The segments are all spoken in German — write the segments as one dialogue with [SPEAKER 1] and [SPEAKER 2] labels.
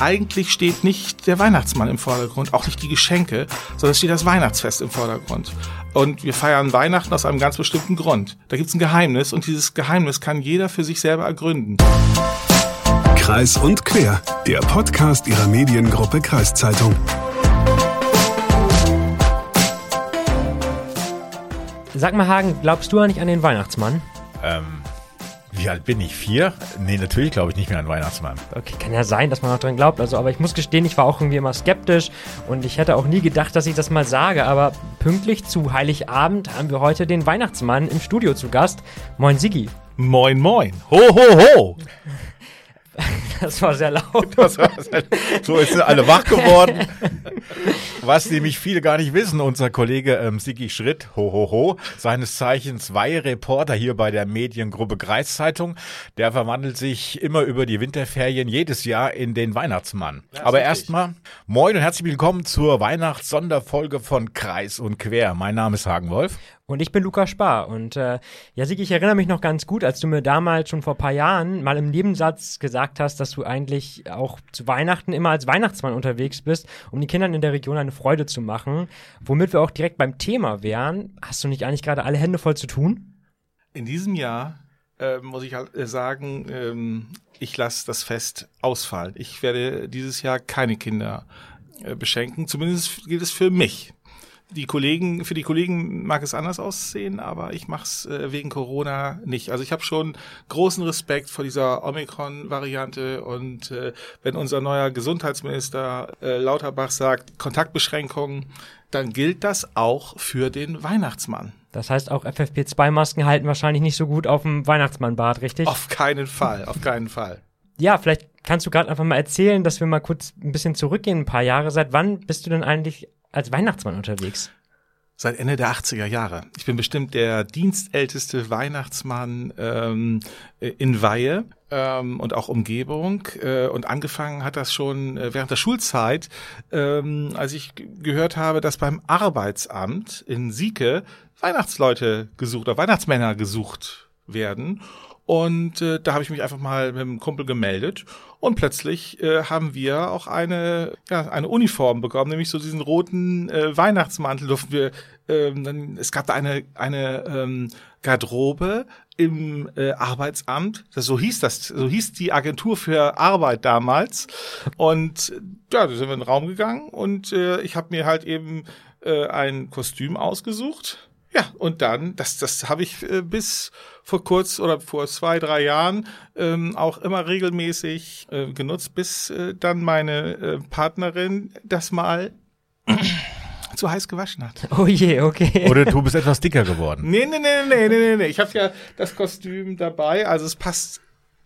[SPEAKER 1] eigentlich steht nicht der Weihnachtsmann im Vordergrund, auch nicht die Geschenke, sondern es steht das Weihnachtsfest im Vordergrund. Und wir feiern Weihnachten aus einem ganz bestimmten Grund. Da gibt es ein Geheimnis und dieses Geheimnis kann jeder für sich selber ergründen.
[SPEAKER 2] Kreis und Quer, der Podcast ihrer Mediengruppe Kreiszeitung.
[SPEAKER 3] Sag mal, Hagen, glaubst du eigentlich an den Weihnachtsmann?
[SPEAKER 4] Ähm, wie alt bin ich? Vier? Nee, natürlich glaube ich nicht mehr an Weihnachtsmann.
[SPEAKER 3] Okay, kann ja sein, dass man noch dran glaubt. Also, aber ich muss gestehen, ich war auch irgendwie immer skeptisch und ich hätte auch nie gedacht, dass ich das mal sage. Aber pünktlich zu Heiligabend haben wir heute den Weihnachtsmann im Studio zu Gast. Moin, Sigi.
[SPEAKER 1] Moin, moin. Ho, ho, ho.
[SPEAKER 3] Das war sehr laut.
[SPEAKER 4] so sind alle wach geworden. Was nämlich viele gar nicht wissen, unser Kollege ähm, Sigi Schritt, ho, ho, ho, seines Zeichens zwei Reporter hier bei der Mediengruppe Kreiszeitung, der verwandelt sich immer über die Winterferien jedes Jahr in den Weihnachtsmann. Ja, Aber erstmal, moin und herzlich willkommen zur Weihnachtssonderfolge von Kreis und Quer. Mein Name ist Hagen Wolf.
[SPEAKER 3] Und ich bin Luca Spar. Und äh, ja, Sigi, ich erinnere mich noch ganz gut, als du mir damals schon vor paar Jahren mal im Nebensatz gesagt hast, dass du eigentlich auch zu Weihnachten immer als Weihnachtsmann unterwegs bist, um den Kindern in der Region eine Freude zu machen. Womit wir auch direkt beim Thema wären. Hast du nicht eigentlich gerade alle Hände voll zu tun?
[SPEAKER 1] In diesem Jahr äh, muss ich halt äh, sagen, ähm, ich lasse das Fest ausfallen. Ich werde dieses Jahr keine Kinder äh, beschenken. Zumindest gilt es für mich die Kollegen, für die Kollegen mag es anders aussehen, aber ich mache es äh, wegen Corona nicht. Also ich habe schon großen Respekt vor dieser Omikron-Variante und äh, wenn unser neuer Gesundheitsminister äh, Lauterbach sagt Kontaktbeschränkungen, dann gilt das auch für den Weihnachtsmann.
[SPEAKER 3] Das heißt, auch FFP2-Masken halten wahrscheinlich nicht so gut auf dem Weihnachtsmannbart, richtig?
[SPEAKER 1] Auf keinen Fall, auf keinen Fall.
[SPEAKER 3] Ja, vielleicht kannst du gerade einfach mal erzählen, dass wir mal kurz ein bisschen zurückgehen, ein paar Jahre. Seit wann bist du denn eigentlich als Weihnachtsmann unterwegs?
[SPEAKER 1] Seit Ende der 80er Jahre. Ich bin bestimmt der dienstälteste Weihnachtsmann ähm, in Weihe ähm, und auch Umgebung. Äh, und angefangen hat das schon äh, während der Schulzeit, ähm, als ich gehört habe, dass beim Arbeitsamt in Sieke Weihnachtsleute gesucht oder Weihnachtsmänner gesucht werden. Und äh, da habe ich mich einfach mal mit einem Kumpel gemeldet und plötzlich äh, haben wir auch eine ja eine Uniform bekommen, nämlich so diesen roten äh, Weihnachtsmantel durften wir. Ähm, dann, es gab da eine eine ähm, Garderobe im äh, Arbeitsamt. Das, so hieß das, so hieß die Agentur für Arbeit damals. Und ja, da sind wir in den Raum gegangen und äh, ich habe mir halt eben äh, ein Kostüm ausgesucht ja, und dann, das, das habe ich äh, bis vor kurz oder vor zwei, drei Jahren ähm, auch immer regelmäßig äh, genutzt, bis äh, dann meine äh, Partnerin das mal zu heiß gewaschen hat.
[SPEAKER 3] Oh je, okay.
[SPEAKER 4] Oder du bist etwas dicker geworden.
[SPEAKER 1] Nee, nee, nee, nee, nee, nee, nee. Ich habe ja das Kostüm dabei, also es passt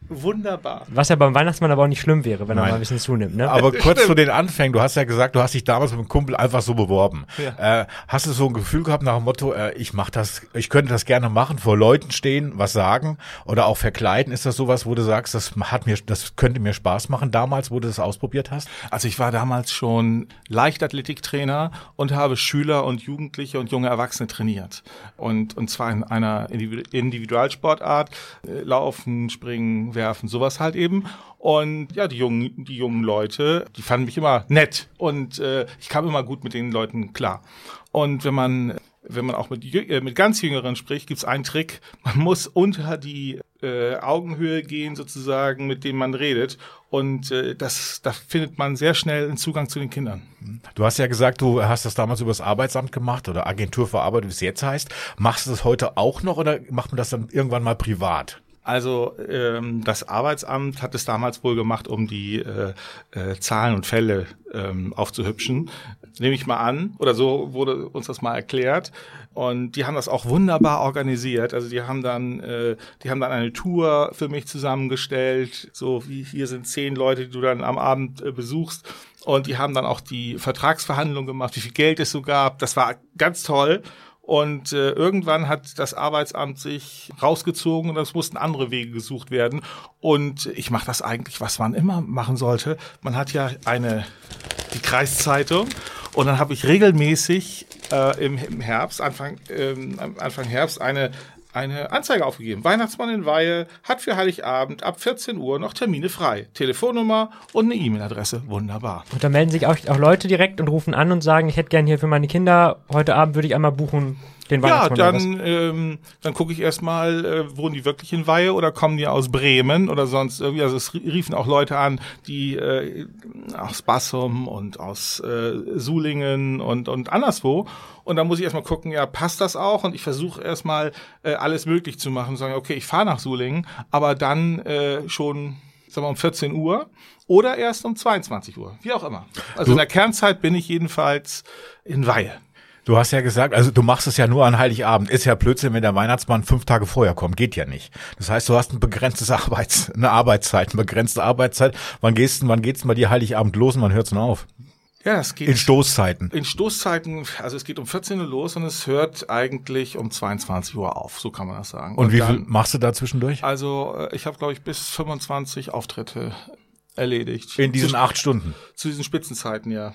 [SPEAKER 1] Wunderbar.
[SPEAKER 3] Was ja beim Weihnachtsmann aber auch nicht schlimm wäre, wenn Nein. er mal ein bisschen zunimmt. Ne?
[SPEAKER 4] Aber kurz zu den Anfängen. Du hast ja gesagt, du hast dich damals mit einem Kumpel einfach so beworben. Ja. Äh, hast du so ein Gefühl gehabt nach dem Motto, äh, ich mach das, ich könnte das gerne machen, vor Leuten stehen, was sagen oder auch verkleiden? Ist das sowas, wo du sagst, das hat mir, das könnte mir Spaß machen damals, wo du das ausprobiert hast?
[SPEAKER 1] Also ich war damals schon Leichtathletiktrainer und habe Schüler und Jugendliche und junge Erwachsene trainiert. Und, und zwar in einer Individualsportart, äh, Laufen, Springen, werfen, sowas halt eben. Und ja, die jungen, die jungen Leute, die fanden mich immer nett und äh, ich kam immer gut mit den Leuten klar. Und wenn man wenn man auch mit, äh, mit ganz Jüngeren spricht, gibt's einen Trick. Man muss unter die äh, Augenhöhe gehen, sozusagen, mit dem man redet. Und äh, das, da findet man sehr schnell einen Zugang zu den Kindern.
[SPEAKER 4] Du hast ja gesagt, du hast das damals übers Arbeitsamt gemacht oder Agentur für Arbeit, wie es jetzt heißt. Machst du das heute auch noch oder macht man das dann irgendwann mal privat?
[SPEAKER 1] Also ähm, das Arbeitsamt hat es damals wohl gemacht, um die äh, äh, Zahlen und Fälle ähm, aufzuhübschen. Nehme ich mal an, oder so wurde uns das mal erklärt. Und die haben das auch wunderbar organisiert. Also die haben dann, äh, die haben dann eine Tour für mich zusammengestellt. So wie hier sind zehn Leute, die du dann am Abend äh, besuchst. Und die haben dann auch die Vertragsverhandlung gemacht, wie viel Geld es so gab. Das war ganz toll. Und äh, irgendwann hat das Arbeitsamt sich rausgezogen und es mussten andere Wege gesucht werden. Und ich mache das eigentlich, was man immer machen sollte. Man hat ja eine die Kreiszeitung und dann habe ich regelmäßig äh, im, im Herbst, Anfang, ähm, Anfang Herbst, eine eine Anzeige aufgegeben. Weihnachtsmann in Weihe hat für Heiligabend ab 14 Uhr noch Termine frei. Telefonnummer und eine E-Mail-Adresse. Wunderbar.
[SPEAKER 3] Und da melden sich auch, auch Leute direkt und rufen an und sagen, ich hätte gern hier für meine Kinder, heute Abend würde ich einmal buchen, den
[SPEAKER 1] Ja, dann, ähm, dann gucke ich erstmal, äh, wohnen die wirklich in Weihe oder kommen die aus Bremen oder sonst irgendwie. Also es riefen auch Leute an, die äh, aus Bassum und aus äh, Sulingen und, und anderswo. Und dann muss ich erstmal gucken, ja, passt das auch? Und ich versuche erstmal äh, alles möglich zu machen. Sagen, okay, ich fahre nach Sulingen, aber dann äh, schon sagen wir, um 14 Uhr oder erst um 22 Uhr, wie auch immer. Also in der Kernzeit bin ich jedenfalls in Weihe.
[SPEAKER 4] Du hast ja gesagt, also du machst es ja nur an Heiligabend. Ist ja Blödsinn, wenn der Weihnachtsmann fünf Tage vorher kommt. Geht ja nicht. Das heißt, du hast ein begrenztes Arbeits, eine Arbeitszeit, eine begrenzte Arbeitszeit. Wann gehst du, wann geht's denn bei dir Heiligabend los und wann hört's denn auf?
[SPEAKER 1] Ja, es geht
[SPEAKER 4] In Stoßzeiten.
[SPEAKER 1] In Stoßzeiten, also es geht um 14 Uhr los und es hört eigentlich um 22 Uhr auf, so kann man das sagen.
[SPEAKER 4] Und, wie viel
[SPEAKER 1] dann,
[SPEAKER 4] machst du da zwischendurch?
[SPEAKER 1] Also äh, ich habe, glaube ich, bis 25 Auftritte erledigt.
[SPEAKER 4] In diesen
[SPEAKER 1] zu,
[SPEAKER 4] acht Stunden.
[SPEAKER 1] zu diesen Spitzenzeiten, ja.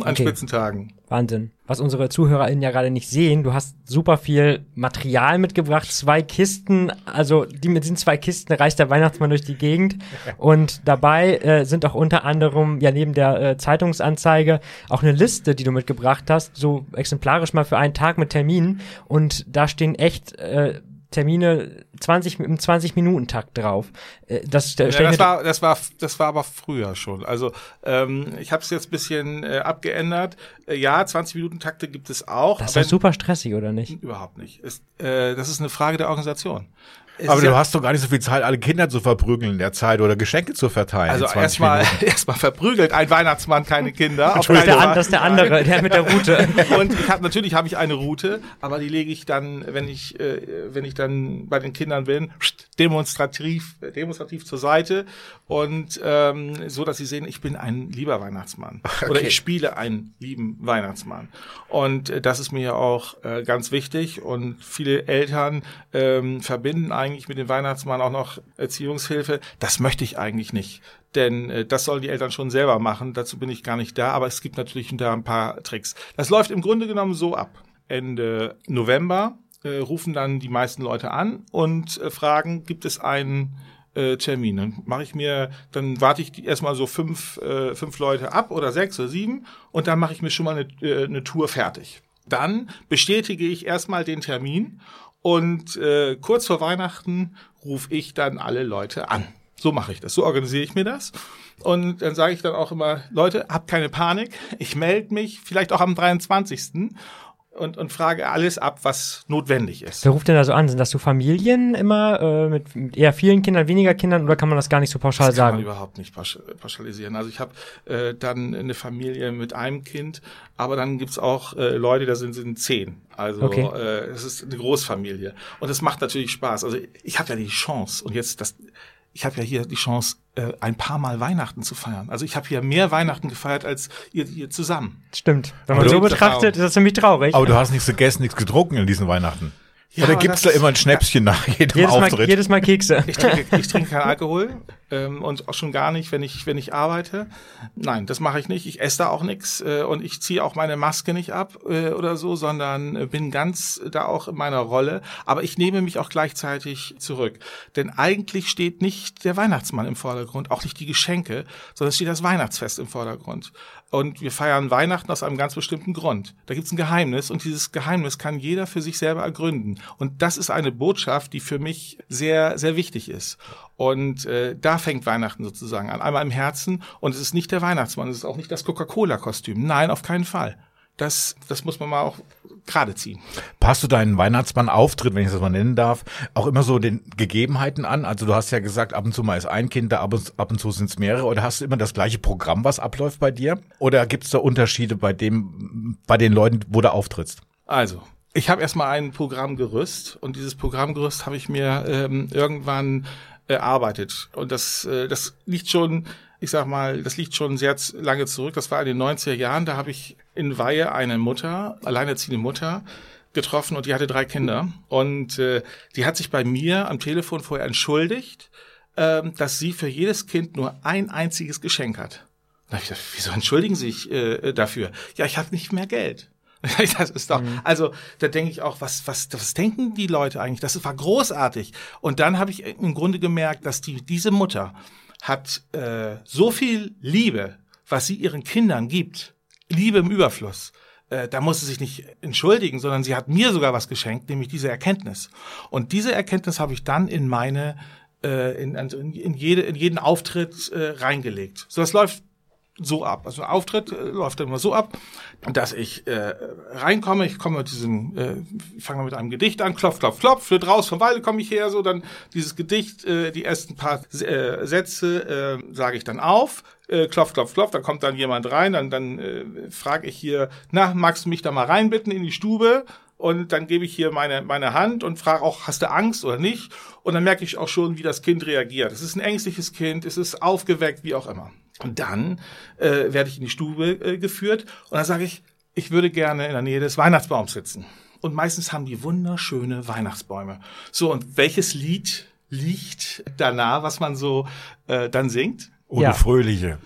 [SPEAKER 1] An
[SPEAKER 3] Okay.
[SPEAKER 1] Spitzentagen.
[SPEAKER 3] Wahnsinn. Was unsere ZuhörerInnen ja gerade nicht sehen, du hast super viel Material mitgebracht, zwei Kisten, also die mit diesen zwei Kisten reist der Weihnachtsmann durch die Gegend und dabei äh, sind auch unter anderem, ja neben der äh, Zeitungsanzeige, auch eine Liste, die du mitgebracht hast, so exemplarisch mal für einen Tag mit Terminen und da stehen echt äh, Termine 20 im 20 Minuten Takt drauf. Äh, das,
[SPEAKER 1] Ja, das war, das war, das war aber früher schon. Also ähm, ich habe es jetzt ein bisschen äh, abgeändert. Äh, ja, 20 Minuten Takte gibt es auch.
[SPEAKER 3] das ist super stressig, oder nicht?
[SPEAKER 1] Überhaupt nicht. Ist, äh, das ist eine Frage der Organisation.
[SPEAKER 4] Aber du
[SPEAKER 1] ja-
[SPEAKER 4] hast doch gar nicht so viel Zeit, alle Kinder zu verprügeln in der Zeit oder Geschenke zu verteilen.
[SPEAKER 1] Also
[SPEAKER 4] in 20
[SPEAKER 1] erstmal erstmal verprügelt ein Weihnachtsmann keine Kinder. Auf
[SPEAKER 3] Das ist, der, das ist der andere, der mit der Route.
[SPEAKER 1] Und ich habe natürlich habe ich eine Route, aber die lege ich dann, wenn ich äh, wenn ich dann bei den Kindern bin, demonstrativ demonstrativ zur Seite und ähm, so, dass sie sehen, ich bin ein lieber Weihnachtsmann oder ich spiele einen lieben Weihnachtsmann. Und äh, das ist mir ja auch äh, ganz wichtig und viele Eltern ähm, verbinden eigentlich mit dem Weihnachtsmann auch noch Erziehungshilfe. Das möchte ich eigentlich nicht. Denn äh, das sollen die Eltern schon selber machen. Dazu bin ich gar nicht da. Aber es gibt natürlich da ein paar Tricks. Das läuft im Grunde genommen so ab. Ende November äh, rufen dann die meisten Leute an und äh, fragen, gibt es einen äh, Termin? Dann mache ich mir, dann warte ich erstmal so fünf, äh, fünf Leute ab oder sechs oder sieben und dann mache ich mir schon mal eine, äh, eine Tour fertig. Dann bestätige ich erstmal den Termin und äh, kurz vor Weihnachten rufe ich dann alle Leute an. So mache ich das. So organisiere ich mir das. Und dann sage ich dann auch immer, Leute, habt keine Panik. Ich melde mich vielleicht auch am 23. Und, und frage alles ab, was notwendig ist.
[SPEAKER 3] Wer ruft denn da so an? Sind das so Familien immer äh, mit, mit eher vielen Kindern, weniger Kindern oder kann man das gar nicht so pauschal
[SPEAKER 1] Das kann man
[SPEAKER 3] sagen?
[SPEAKER 1] überhaupt nicht pausch- pauschalisieren. Also ich habe äh, dann eine Familie mit einem Kind, aber dann gibt's auch äh, Leute, da sind, sind zehn. Also
[SPEAKER 3] Okay.
[SPEAKER 1] äh, es ist eine Großfamilie. Und es macht natürlich Spaß. Also ich habe ja die Chance und jetzt das ich habe ja hier die Chance, äh, ein paar Mal Weihnachten zu feiern. Also ich habe hier mehr Weihnachten gefeiert als ihr hier zusammen.
[SPEAKER 3] Stimmt. Wenn
[SPEAKER 4] Aber
[SPEAKER 3] man so
[SPEAKER 1] du-
[SPEAKER 3] betrachtet, ist das ziemlich traurig.
[SPEAKER 4] Aber du hast nichts gegessen, nichts getrunken in diesen Weihnachten.
[SPEAKER 1] Ja,
[SPEAKER 4] Oder
[SPEAKER 1] aber
[SPEAKER 4] gibt's
[SPEAKER 1] das-
[SPEAKER 4] da immer ein Schnäpschen nach jedem
[SPEAKER 3] jedes, Mal,
[SPEAKER 4] Auftritt?
[SPEAKER 3] jedes Mal Kekse.
[SPEAKER 1] Ich trinke, ich trinke keinen Alkohol ähm, und auch schon gar nicht, wenn ich wenn ich arbeite. Nein, das mache ich nicht. Ich esse da auch nichts äh, und ich ziehe auch meine Maske nicht ab äh, oder so, sondern äh, bin ganz da auch in meiner Rolle. Aber ich nehme mich auch gleichzeitig zurück, denn eigentlich steht nicht der Weihnachtsmann im Vordergrund, auch nicht die Geschenke, sondern es steht das Weihnachtsfest im Vordergrund. Und wir feiern Weihnachten aus einem ganz bestimmten Grund. Da gibt's ein Geheimnis und dieses Geheimnis kann jeder für sich selber ergründen. Und das ist eine Botschaft, die für mich sehr, sehr wichtig ist. Und äh, da fängt Weihnachten sozusagen an. Einmal im Herzen und es ist nicht der Weihnachtsmann, es ist auch nicht das Coca-Cola-Kostüm. Nein, auf keinen Fall. Das, das muss man mal auch gerade ziehen.
[SPEAKER 4] Passt du deinen Weihnachtsmann-Auftritt, wenn ich das mal nennen darf, auch immer so den Gegebenheiten an? Also du hast ja gesagt, ab und zu mal ist ein Kind da, ab und, ab und zu sind es mehrere. Oder hast du immer das gleiche Programm, was abläuft bei dir? Oder gibt es da Unterschiede bei dem, bei den Leuten, wo du auftrittst?
[SPEAKER 1] Also, ich habe erstmal ein Programmgerüst und dieses Programmgerüst habe ich mir ähm, irgendwann erarbeitet. Und das, äh, das liegt schon, ich sag mal, das liegt schon sehr lange zurück. Das war in den 90er Jahren. Da habe ich in Weihe eine Mutter, alleinerziehende Mutter, getroffen und die hatte drei Kinder. Und äh, die hat sich bei mir am Telefon vorher entschuldigt, ähm, dass sie für jedes Kind nur ein einziges Geschenk hat. Da hab ich gedacht, wieso entschuldigen Sie sich äh, dafür? Ja, ich habe nicht mehr Geld. Das ist doch, mhm. also da denke ich auch, was, was, was denken die Leute eigentlich? Das war großartig. Und dann habe ich im Grunde gemerkt, dass die, diese Mutter hat äh, so viel Liebe, was sie ihren Kindern gibt, Liebe im Überfluss. Äh, da muss sie sich nicht entschuldigen, sondern sie hat mir sogar was geschenkt, nämlich diese Erkenntnis. Und diese Erkenntnis habe ich dann in meine äh, in, also in, in, jede, in jeden Auftritt äh, reingelegt. So, das läuft so ab. Also Auftritt äh, läuft immer so ab, dass ich äh, reinkomme, ich komme mit diesem, äh, fange mit einem Gedicht an, klopf, klopf, klopf, flirt raus, von Weile komme ich her, so dann dieses Gedicht, äh, die ersten paar äh, Sätze äh, sage ich dann auf, äh, klopf, klopf, klopf, dann kommt dann jemand rein, dann, dann äh, frage ich hier, na, magst du mich da mal reinbitten in die Stube? Und dann gebe ich hier meine, meine Hand und frage auch, hast du Angst oder nicht? Und dann merke ich auch schon, wie das Kind reagiert. Es ist ein ängstliches Kind, es ist aufgeweckt, wie auch immer. Und dann äh, werde ich in die Stube äh, geführt und dann sage ich, ich würde gerne in der Nähe des Weihnachtsbaums sitzen. Und meistens haben die wunderschöne Weihnachtsbäume. So, und welches Lied liegt danach, was man so äh, dann singt?
[SPEAKER 4] Ohne ja. Fröhliche.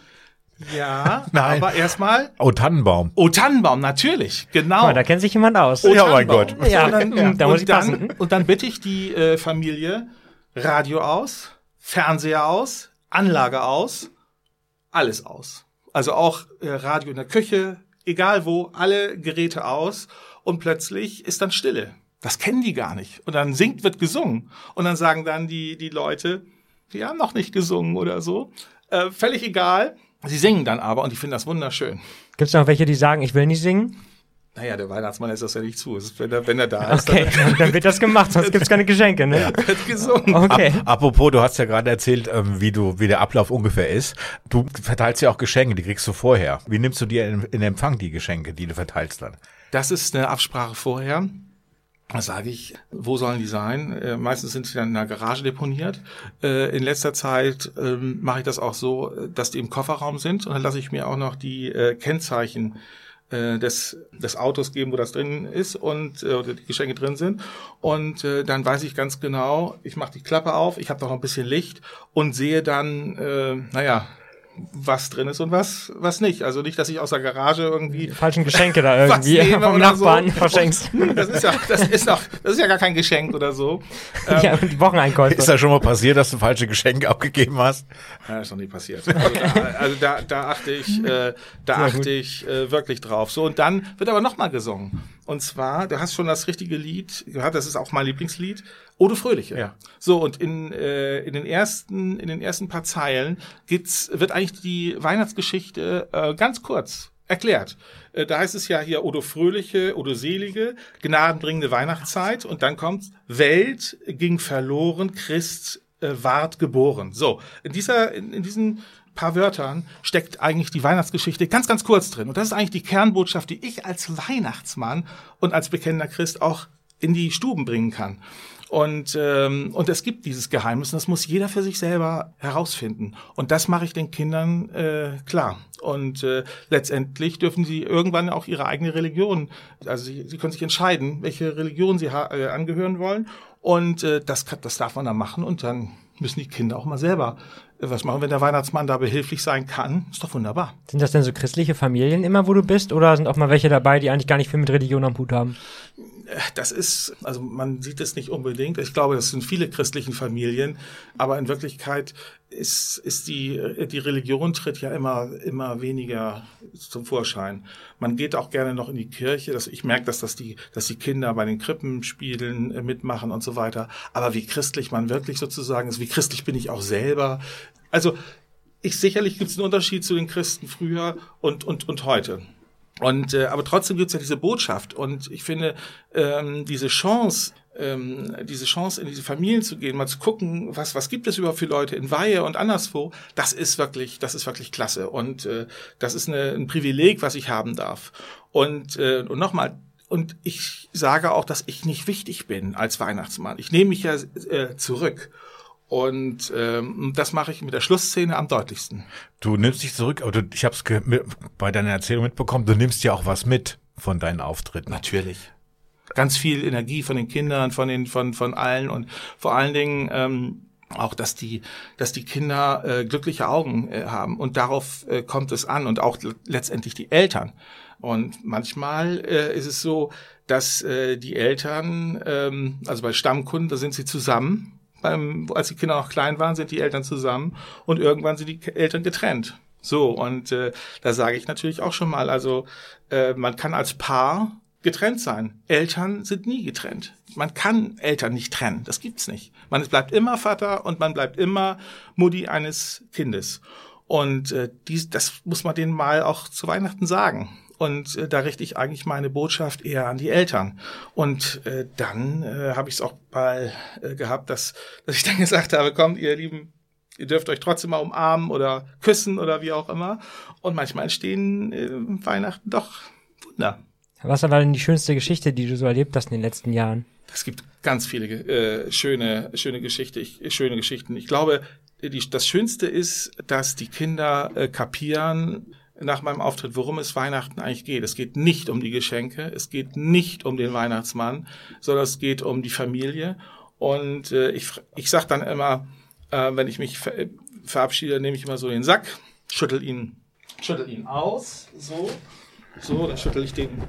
[SPEAKER 1] Ja, Nein. aber erstmal.
[SPEAKER 4] Oh, Tannenbaum.
[SPEAKER 1] Oh, Tannenbaum, natürlich, genau.
[SPEAKER 3] Oh, da kennt sich jemand aus.
[SPEAKER 1] Oh, ja, mein Gott.
[SPEAKER 3] Ja, und dann, ja. da muss
[SPEAKER 1] und, dann, und dann bitte ich die äh, Familie, Radio aus, Fernseher aus, Anlage aus, alles aus. Also auch äh, Radio in der Küche, egal wo, alle Geräte aus und plötzlich ist dann Stille. Das kennen die gar nicht. Und dann singt, wird gesungen. Und dann sagen dann die, die Leute, die haben noch nicht gesungen oder so. Äh, völlig egal. Sie singen dann aber und ich finde das wunderschön.
[SPEAKER 3] Gibt es noch welche, die sagen, ich will nicht singen?
[SPEAKER 1] Naja, der Weihnachtsmann lässt das ja nicht zu. Wenn er, wenn er da ist,
[SPEAKER 3] okay. dann, dann wird das gemacht, sonst gibt's keine Geschenke, ne? Ja.
[SPEAKER 1] Wird gesungen.
[SPEAKER 3] Okay.
[SPEAKER 4] Ap apropos, du hast ja gerade erzählt, ähm, wie du, wie der Ablauf ungefähr ist. Du verteilst ja auch Geschenke, die kriegst du vorher. Wie nimmst du dir in, in Empfang die Geschenke, die du verteilst dann?
[SPEAKER 1] Das ist eine Absprache vorher. Da sage ich, wo sollen die sein? Äh, meistens sind sie dann in der Garage deponiert. Äh, in letzter Zeit ähm, mache ich das auch so, dass die im Kofferraum sind und dann lasse ich mir auch noch die äh, Kennzeichen äh, des, des Autos geben, wo das drin ist und äh, oder die Geschenke drin sind. Und äh, dann weiß ich ganz genau, ich mache die Klappe auf, ich habe noch ein bisschen Licht und sehe dann, äh, naja, was drin ist und was, was nicht. Also nicht, dass ich aus der Garage irgendwie. Die
[SPEAKER 3] falschen Geschenke da irgendwie vom Nachbarn so. verschenkst.
[SPEAKER 1] Das ist ja, das ist doch, das ist ja gar kein Geschenk oder so.
[SPEAKER 3] ja, und die Wocheneinkäufe.
[SPEAKER 4] Ist das schon mal passiert, dass du falsche Geschenke abgegeben hast?
[SPEAKER 1] Ja, ist noch nie passiert. Also da, also da, da achte ich, äh, da Sehr achte gut. ich äh, wirklich drauf. So, und dann wird aber nochmal gesungen. Und zwar, du hast schon das richtige Lied gehört, das ist auch mein Lieblingslied, Ode Fröhliche. Ja. So, und in, äh, in, den ersten, in den ersten paar Zeilen geht's, wird eigentlich die Weihnachtsgeschichte äh, ganz kurz erklärt. Äh, da heißt es ja hier Odo Fröhliche, Odo Selige, gnadenbringende Weihnachtszeit und dann kommt Welt ging verloren, Christ äh, ward geboren. So, in dieser, in, in diesen paar Wörtern steckt eigentlich die Weihnachtsgeschichte ganz, ganz kurz drin. Und das ist eigentlich die Kernbotschaft, die ich als Weihnachtsmann und als bekennender Christ auch in die Stuben bringen kann. Und, ähm, und es gibt dieses Geheimnis und das muss jeder für sich selber herausfinden. Und das mache ich den Kindern äh, klar. Und äh, letztendlich dürfen sie irgendwann auch ihre eigene Religion, also sie, sie können sich entscheiden, welche Religion sie äh, angehören wollen. Und äh, das, das darf man dann machen und dann müssen die Kinder auch mal selber was machen. Wenn der Weihnachtsmann da behilflich sein kann, ist doch wunderbar.
[SPEAKER 3] Sind das denn so christliche Familien immer, wo du bist? Oder sind auch mal welche dabei, die eigentlich gar nicht viel mit Religion am Hut haben?
[SPEAKER 1] Das ist, also man sieht es nicht unbedingt. Ich glaube, das sind viele christlichen Familien, aber in Wirklichkeit ist, ist die, die Religion tritt ja immer, immer weniger zum Vorschein. Man geht auch gerne noch in die Kirche. Das, ich merke, dass das die, dass die Kinder bei den Krippenspielen äh, mitmachen und so weiter. Aber wie christlich man wirklich sozusagen ist, wie christlich bin ich auch selber. Also, ich sicherlich gibt es einen Unterschied zu den Christen früher und, und, und heute. Und äh, aber trotzdem gibt's ja diese Botschaft und ich finde ähm, diese Chance, ähm, diese Chance in diese Familien zu gehen, mal zu gucken, was was gibt es überhaupt für Leute in Weihe und anderswo, das ist wirklich, das ist wirklich klasse und äh, das ist eine, ein Privileg, was ich haben darf. Und äh, und nochmal, und ich sage auch, dass ich nicht wichtig bin als Weihnachtsmann. Ich nehme mich ja äh, zurück. Und ähm, das mache ich mit der Schlussszene am deutlichsten.
[SPEAKER 4] Du nimmst dich zurück, aber du, ich habe es bei deiner Erzählung mitbekommen, du nimmst ja auch was mit von deinen Auftritten.
[SPEAKER 1] Natürlich. Ganz viel Energie von den Kindern, von den, von, von allen und vor allen Dingen, ähm, auch dass die dass die Kinder äh, glückliche Augen äh, haben und darauf äh, kommt es an und auch letztendlich die Eltern und manchmal äh, ist es so dass äh, die Eltern ähm, also bei Stammkunden da sind sie zusammen beim als die Kinder noch klein waren sind die Eltern zusammen und irgendwann sind die Eltern getrennt so und äh, da sage ich natürlich auch schon mal also äh, man kann als Paar getrennt sein. Eltern sind nie getrennt. Man kann Eltern nicht trennen. Das gibt's nicht. Man bleibt immer Vater und man bleibt immer Mutti eines Kindes. Und äh, dies, das muss man denen mal auch zu Weihnachten sagen. Und äh, da richte ich eigentlich meine Botschaft eher an die Eltern. Und äh, dann äh, habe ich es auch mal äh, gehabt, dass, dass ich dann gesagt habe, kommt, ihr Lieben, ihr dürft euch trotzdem mal umarmen oder küssen oder wie auch immer. Und manchmal entstehen äh, Weihnachten doch Wunder.
[SPEAKER 3] Was war denn die schönste Geschichte, die du so erlebt hast in den letzten Jahren?
[SPEAKER 1] Es gibt ganz viele äh, schöne, schöne Geschichte, ich, schöne Geschichten. Ich glaube, die, das Schönste ist, dass die Kinder äh, kapieren nach meinem Auftritt, worum es Weihnachten eigentlich geht. Es geht nicht um die Geschenke, es geht nicht um den Weihnachtsmann, sondern es geht um die Familie. Und äh, ich, ich sage dann immer, äh, wenn ich mich ver verabschiede, nehme ich immer so den Sack, schüttel ihn, schüttel ihn aus, so so, dann schüttel ich den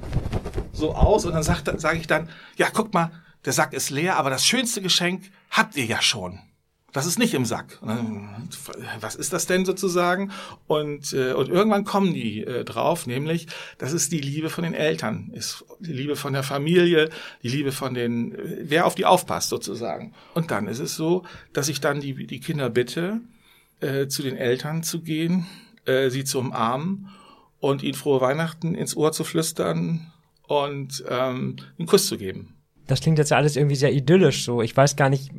[SPEAKER 1] so aus und dann sage sag ich dann, ja, guck mal, der Sack ist leer, aber das schönste Geschenk habt ihr ja schon. Das ist nicht im Sack. Dann, was ist das denn sozusagen? Und, äh, und irgendwann kommen die äh, drauf, nämlich, das ist die Liebe von den Eltern, ist die Liebe von der Familie, die Liebe von den, wer auf die aufpasst sozusagen. Und dann ist es so, dass ich dann die, die Kinder bitte, äh, zu den Eltern zu gehen, äh, sie zu umarmen und ihnen frohe Weihnachten ins Ohr zu flüstern und ähm, einen Kuss zu geben.
[SPEAKER 3] Das klingt jetzt ja alles irgendwie sehr idyllisch so. Ich weiß gar nicht,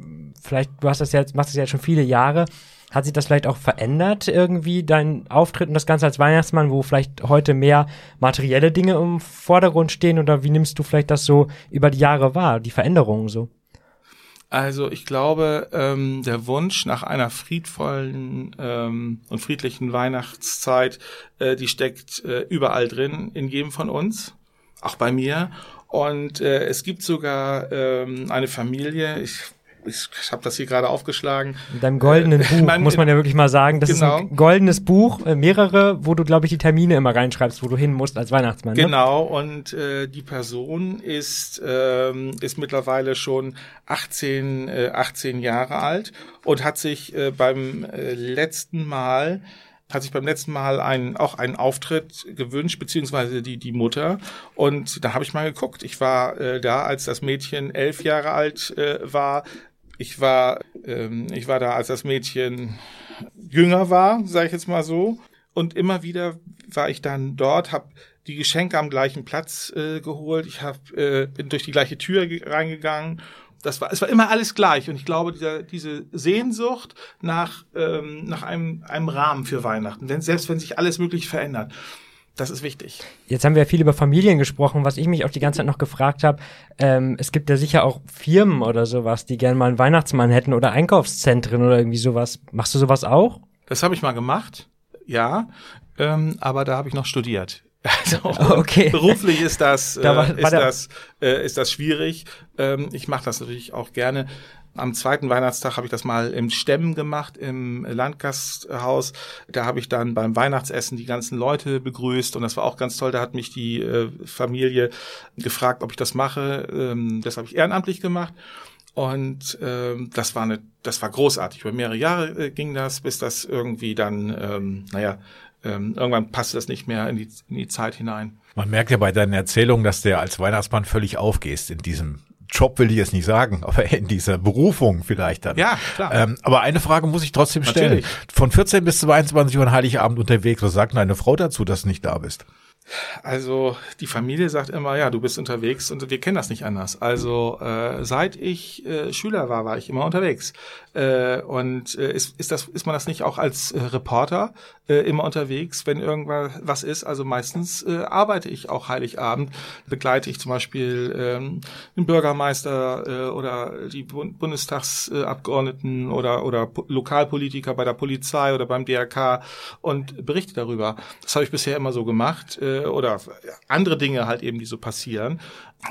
[SPEAKER 3] vielleicht, du hast das jetzt, machst das ja schon viele Jahre. Hat sich das vielleicht auch verändert irgendwie, dein Auftritt und das Ganze als Weihnachtsmann, wo vielleicht heute mehr materielle Dinge im Vordergrund stehen oder wie nimmst du vielleicht das so über die Jahre wahr, die Veränderungen so?
[SPEAKER 1] Also ich glaube, ähm, der Wunsch nach einer friedvollen ähm, und friedlichen Weihnachtszeit, äh, die steckt äh, überall drin, in jedem von uns, auch bei mir. Und äh, es gibt sogar ähm, eine Familie, ich ich, habe das hier gerade aufgeschlagen.
[SPEAKER 3] In deinem goldenen äh, Buch, mein, muss man ja wirklich mal sagen. Das genau. ist ein goldenes Buch, äh, mehrere, wo du, glaube ich, die Termine immer reinschreibst, wo du hin musst als Weihnachtsmann.
[SPEAKER 1] Ne? Genau, und äh, die Person ist, ähm, ist mittlerweile schon 18, äh, 18 Jahre alt und hat sich äh, beim äh, letzten Mal hat sich beim letzten Mal einen, auch einen Auftritt gewünscht, beziehungsweise die, die Mutter. Und da habe ich mal geguckt. Ich war äh, da, als das Mädchen elf Jahre alt äh, war, ich war, ähm, ich war da, als das Mädchen jünger war, sage ich jetzt mal so. Und immer wieder war ich dann dort, habe die Geschenke am gleichen Platz äh, geholt. Ich hab, äh, bin durch die gleiche Tür reingegangen. Das war, es war immer alles gleich. Und ich glaube, dieser, diese Sehnsucht nach, ähm, nach einem, einem Rahmen für Weihnachten, denn selbst wenn sich alles möglich verändert, das ist wichtig.
[SPEAKER 3] Jetzt haben wir ja viel über Familien gesprochen, was ich mich auch die ganze Zeit noch gefragt habe. Ähm, es gibt ja sicher auch Firmen oder sowas, die gerne mal einen Weihnachtsmann hätten oder Einkaufszentren oder irgendwie sowas. Machst du sowas auch?
[SPEAKER 1] Das habe ich mal gemacht, ja, ähm, aber da habe ich noch studiert.
[SPEAKER 3] Also, okay.
[SPEAKER 1] Beruflich ist das, äh, da war, ist, das äh, ist das schwierig. Ähm, ich mache das natürlich auch gerne. Am zweiten Weihnachtstag habe ich das mal im Stemmen gemacht, im Landgasthaus. Da habe ich dann beim Weihnachtsessen die ganzen Leute begrüßt und das war auch ganz toll. Da hat mich die äh, Familie gefragt, ob ich das mache. Ähm, das habe ich ehrenamtlich gemacht. Und ähm, das war eine, das war großartig. Über mehrere Jahre äh, ging das, bis das irgendwie dann, ähm, naja, ähm, irgendwann passte das nicht mehr in die, in die Zeit hinein.
[SPEAKER 4] Man merkt ja bei deinen Erzählungen, dass der als Weihnachtsmann völlig aufgehst in diesem Job will ich jetzt nicht sagen, aber in dieser Berufung vielleicht dann.
[SPEAKER 1] Ja, klar.
[SPEAKER 4] Ähm, aber eine Frage muss ich trotzdem stellen. Natürlich. Von 14 bis 22 Uhr an Heiligabend unterwegs, was sagt deine Frau dazu, dass du nicht da bist?
[SPEAKER 1] Also die Familie sagt immer, ja, du bist unterwegs und wir kennen das nicht anders. Also äh, seit ich äh, Schüler war, war ich immer unterwegs. Äh, und äh, ist, ist, das, ist man das nicht auch als äh, Reporter äh, immer unterwegs, wenn irgendwas was ist? Also meistens äh, arbeite ich auch Heiligabend, begleite ich zum Beispiel ähm, den Bürgermeister äh, oder die Bund Bundestagsabgeordneten oder, oder Lokalpolitiker bei der Polizei oder beim DRK und berichte darüber. Das habe ich bisher immer so gemacht. Äh, äh, oder andere Dinge halt eben, die so passieren.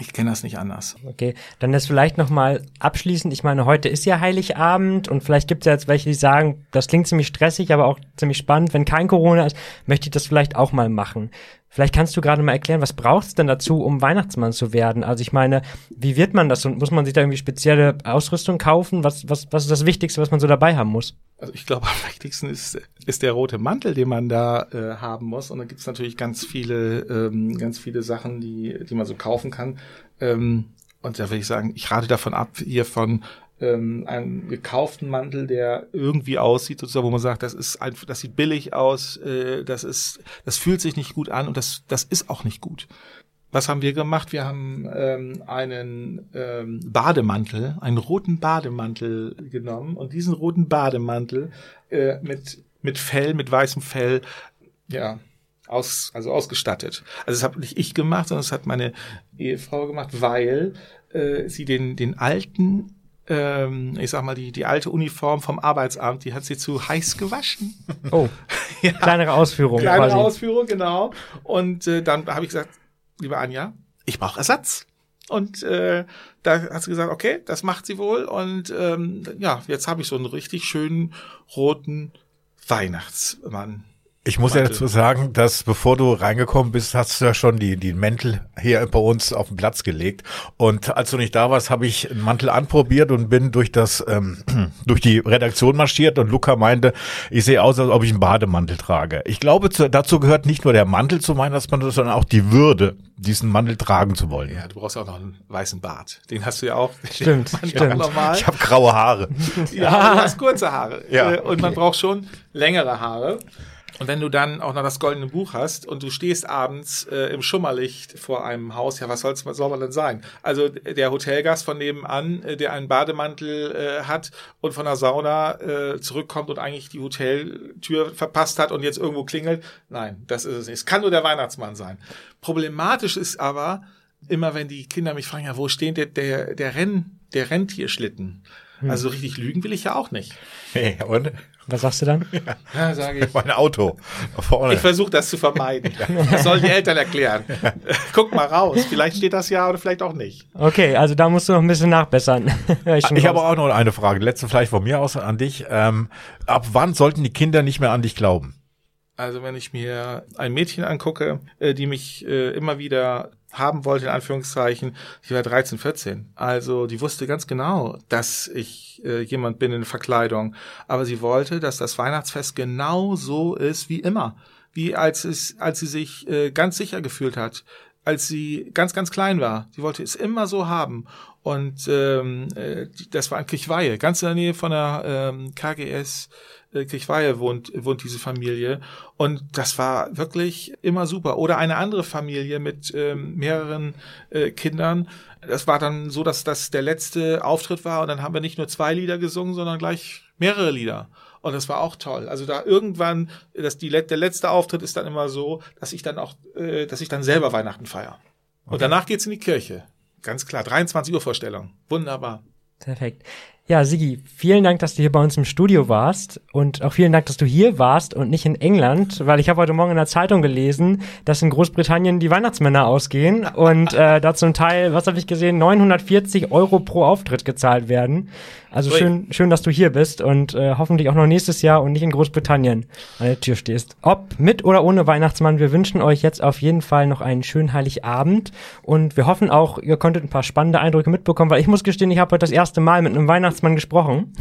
[SPEAKER 1] Ich kenne das nicht anders.
[SPEAKER 3] Okay, dann das vielleicht nochmal abschließend. Ich meine, heute ist ja Heiligabend und vielleicht gibt es ja jetzt welche, die sagen, das klingt ziemlich stressig, aber auch ziemlich spannend. Wenn kein Corona ist, möchte ich das vielleicht auch mal machen. Vielleicht kannst du gerade mal erklären, was braucht es denn dazu, um Weihnachtsmann zu werden? Also ich meine, wie wird man das und muss man sich da irgendwie spezielle Ausrüstung kaufen? Was, was, was ist das Wichtigste, was man so dabei haben muss?
[SPEAKER 1] Also ich glaube, am wichtigsten ist, ist der rote Mantel, den man da äh, haben muss. Und da gibt es natürlich ganz viele, ähm, ganz viele Sachen, die, die man so kaufen kann. Ähm, und da würde ich sagen, ich rate davon ab, hier von ähm, einem gekauften Mantel, der irgendwie aussieht, sozusagen, wo man sagt, das ist einfach, das sieht billig aus, äh, das ist, das fühlt sich nicht gut an und das, das ist auch nicht gut. Was haben wir gemacht? Wir haben ähm, einen ähm, Bademantel, einen roten Bademantel genommen und diesen roten Bademantel äh, mit mit Fell, mit weißem Fell, ja, aus, also ausgestattet. Also das habe nicht ich gemacht, sondern das hat meine Ehefrau gemacht, weil äh, sie den den alten ähm, ich sag mal, die, die alte Uniform vom Arbeitsamt, die hat sie zu heiß gewaschen.
[SPEAKER 3] Oh, ja. kleinere Ausführung.
[SPEAKER 1] Kleinere quasi. Ausführung, genau. Und äh, dann habe ich gesagt, liebe Anja, ich brauche Ersatz. Und äh, da hat sie gesagt, okay, das macht sie wohl. Und ähm, ja, jetzt habe ich so einen richtig schönen roten Weihnachtsmann.
[SPEAKER 4] Ich muss Mantel. ja dazu sagen, dass bevor du reingekommen bist, hast du ja schon die, die Mäntel hier bei uns auf den Platz gelegt. Und als du nicht da warst, habe ich einen Mantel anprobiert und bin durch das, ähm, durch die Redaktion marschiert und Luca meinte, ich sehe aus, als ob ich einen Bademantel trage. Ich glaube, zu, dazu gehört nicht nur der Mantel zu Weihnachtsmantel, sondern auch die Würde, diesen Mantel tragen zu wollen.
[SPEAKER 1] Ja, du brauchst auch noch einen weißen Bart. Den hast du ja auch.
[SPEAKER 3] Stimmt, stimmt.
[SPEAKER 4] Ich habe graue Haare.
[SPEAKER 1] ja, du hast kurze Haare. Ja. Äh, und man braucht schon längere Haare. Und wenn du dann auch noch das goldene Buch hast und du stehst abends äh, im Schummerlicht vor einem Haus, ja, was soll's, was soll man denn sein? Also der Hotelgast von nebenan, äh, der einen Bademantel äh, hat und von der Sauna äh, zurückkommt und eigentlich die Hoteltür verpasst hat und jetzt irgendwo klingelt. Nein, das ist es nicht. Es kann nur der Weihnachtsmann sein. Problematisch ist aber immer, wenn die Kinder mich fragen, ja, wo steht der, der, der Renn, der Rentierschlitten? Hm. Also richtig lügen will ich ja auch nicht.
[SPEAKER 3] Hey, und? Was sagst du dann?
[SPEAKER 4] Ja, ja sage ich. Mein Auto. Vorne.
[SPEAKER 1] Ich versuche das zu vermeiden. Das sollen die Eltern erklären. Guck mal raus. Vielleicht steht das ja oder vielleicht auch nicht.
[SPEAKER 3] Okay, also da musst du noch ein bisschen nachbessern.
[SPEAKER 4] ich, ich habe auch noch eine Frage. Letzte vielleicht von mir aus an dich. Ähm, ab wann sollten die Kinder nicht mehr an dich glauben?
[SPEAKER 1] Also wenn ich mir ein Mädchen angucke, äh, die mich äh, immer wieder haben wollte, in Anführungszeichen, ich war 13, 14. Also die wusste ganz genau, dass ich äh, jemand bin in Verkleidung. Aber sie wollte, dass das Weihnachtsfest genau so ist wie immer. Wie als es, als sie sich äh, ganz sicher gefühlt hat, als sie ganz, ganz klein war. Sie wollte es immer so haben. Und ähm, äh, das war in Kirchweihe, ganz in der Nähe von der ähm, KGS äh, Kirchweihe wohnt, wohnt diese Familie. Und das war wirklich immer super. Oder eine andere Familie mit ähm, mehreren äh, Kindern. Das war dann so, dass das der letzte Auftritt war und dann haben wir nicht nur zwei Lieder gesungen, sondern gleich mehrere Lieder. Und das war auch toll. Also da irgendwann, dass die, der letzte Auftritt ist dann immer so, dass ich dann auch, äh, dass ich dann selber Weihnachten feiere. Und danach geht's in die Kirche. Ganz klar, 23 Uhr Vorstellung. Wunderbar.
[SPEAKER 3] Perfekt. Ja, Sigi, vielen Dank, dass du hier bei uns im Studio warst und auch vielen Dank, dass du hier warst und nicht in England, weil ich habe heute Morgen in der Zeitung gelesen, dass in Großbritannien die Weihnachtsmänner ausgehen und äh, da zum Teil, was habe ich gesehen, 940 Euro pro Auftritt gezahlt werden. Also Ui. schön, schön, dass du hier bist und äh, hoffentlich auch noch nächstes Jahr und nicht in Großbritannien an der Tür stehst. Ob mit oder ohne Weihnachtsmann, wir wünschen euch jetzt auf jeden Fall noch einen schönen Heiligabend und wir hoffen auch, ihr konntet ein paar spannende Eindrücke mitbekommen, weil ich muss gestehen, ich habe heute das erste Mal mit einem Weihnachtsmann gesprochen.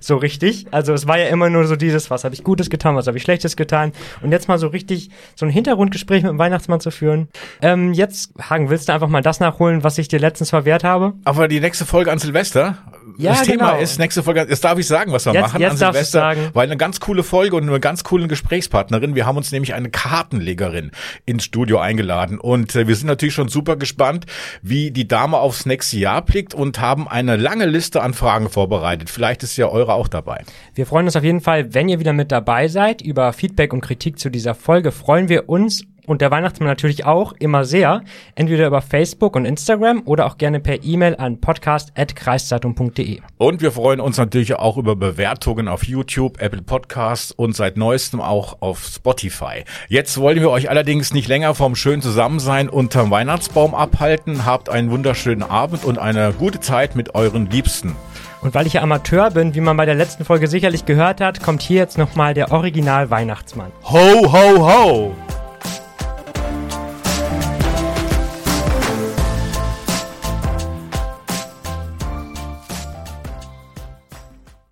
[SPEAKER 3] so richtig. Also es war ja immer nur so dieses, was habe ich Gutes getan, was habe ich Schlechtes getan und jetzt mal so richtig so ein Hintergrundgespräch mit dem Weihnachtsmann zu führen. Ähm, jetzt, Hagen, willst du einfach mal das nachholen, was ich dir letztens verwehrt habe?
[SPEAKER 4] Aber die nächste Folge an Silvester,
[SPEAKER 3] ja,
[SPEAKER 4] das
[SPEAKER 3] genau.
[SPEAKER 4] Thema ist nächste Folge, jetzt darf ich sagen, was wir
[SPEAKER 3] jetzt,
[SPEAKER 4] machen
[SPEAKER 3] jetzt an Silvester, sagen.
[SPEAKER 4] weil eine ganz coole Folge und eine ganz coole Gesprächspartnerin. Wir haben uns nämlich eine Kartenlegerin ins Studio eingeladen und äh, wir sind natürlich schon super gespannt, wie die Dame aufs nächste Jahr blickt und haben eine lange Liste an Fragen vorbereitet. Vielleicht ist ja eure auch dabei.
[SPEAKER 3] Wir freuen uns auf jeden Fall, wenn ihr wieder mit dabei seid. Über Feedback und Kritik zu dieser Folge freuen wir uns und der Weihnachtsmann natürlich auch immer sehr. Entweder über Facebook und Instagram oder auch gerne per E-Mail an podcast.kreiszeitung.de.
[SPEAKER 4] Und wir freuen uns natürlich auch über Bewertungen auf YouTube, Apple Podcasts und seit neuestem auch auf Spotify. Jetzt wollen wir euch allerdings nicht länger vom schönen Zusammensein unterm Weihnachtsbaum abhalten. Habt einen wunderschönen Abend und eine gute Zeit mit euren Liebsten.
[SPEAKER 3] Und weil ich ja Amateur bin, wie man bei der letzten Folge sicherlich gehört hat, kommt hier jetzt nochmal der Original Weihnachtsmann.
[SPEAKER 1] Ho, ho, ho!